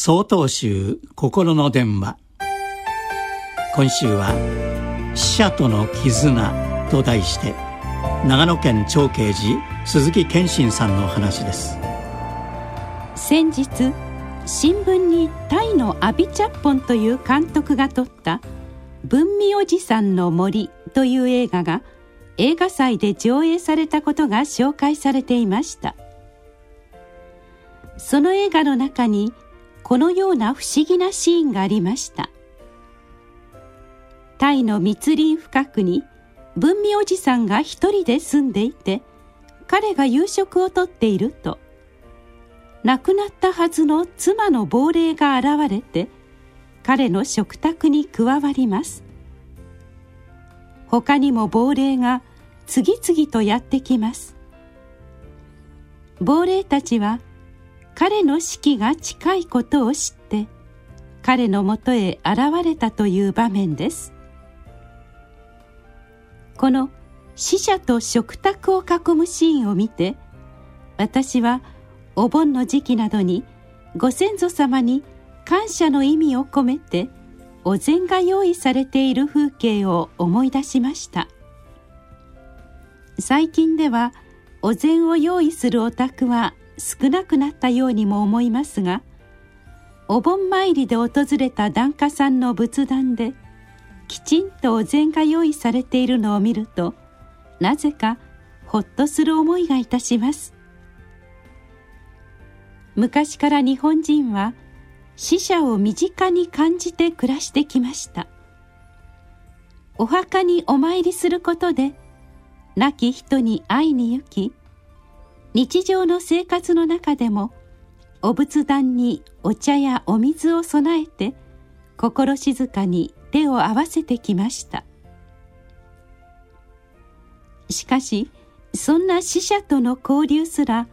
総統集心の電話。今週は「死者との絆」と題して長野県長慶寺鈴木健信さんの話です。先日新聞にタイのアビチャッポンという監督が撮った「文味おじさんの森」という映画が映画祭で上映されたことが紹介されていました。その映画の中にこのような不思議なシーンがありました。タイの密林深くに文味おじさんが一人で住んでいて彼が夕食をとっていると亡くなったはずの妻の亡霊が現れて彼の食卓に加わります。他にも亡霊が次々とやってきます。亡霊たちは彼の死期が近いことを知って彼のもとへ現れたという場面です。この死者と食卓を囲むシーンを見て私はお盆の時期などにご先祖様に感謝の意味を込めてお膳が用意されている風景を思い出しました。最近ではお膳を用意するお宅は少なくなったようにも思いますがお盆参りで訪れた檀家さんの仏壇できちんとお膳が用意されているのを見るとなぜかほっとする思いがいたします。昔から日本人は死者を身近に感じて暮らしてきました。お墓にお参りすることで亡き人に会いに行き日常の生活の中でもお仏壇にお茶やお水を備えて心静かに手を合わせてきました。しかしそんな死者との交流すら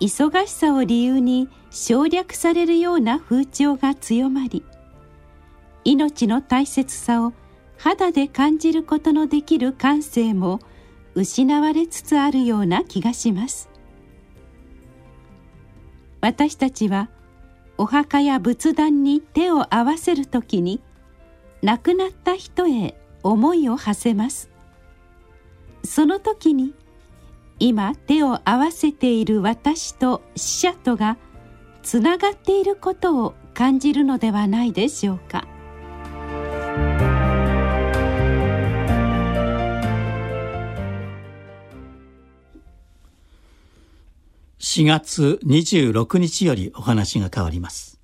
忙しさを理由に省略されるような風潮が強まり命の大切さを肌で感じることのできる感性も失われつつあるような気がします。私たちはお墓や仏壇に手を合わせる時に亡くなった人へ思いを馳せます。その時に今手を合わせている私と死者とがつながっていることを感じるのではないでしょうか。4月26日よりお話が変わります。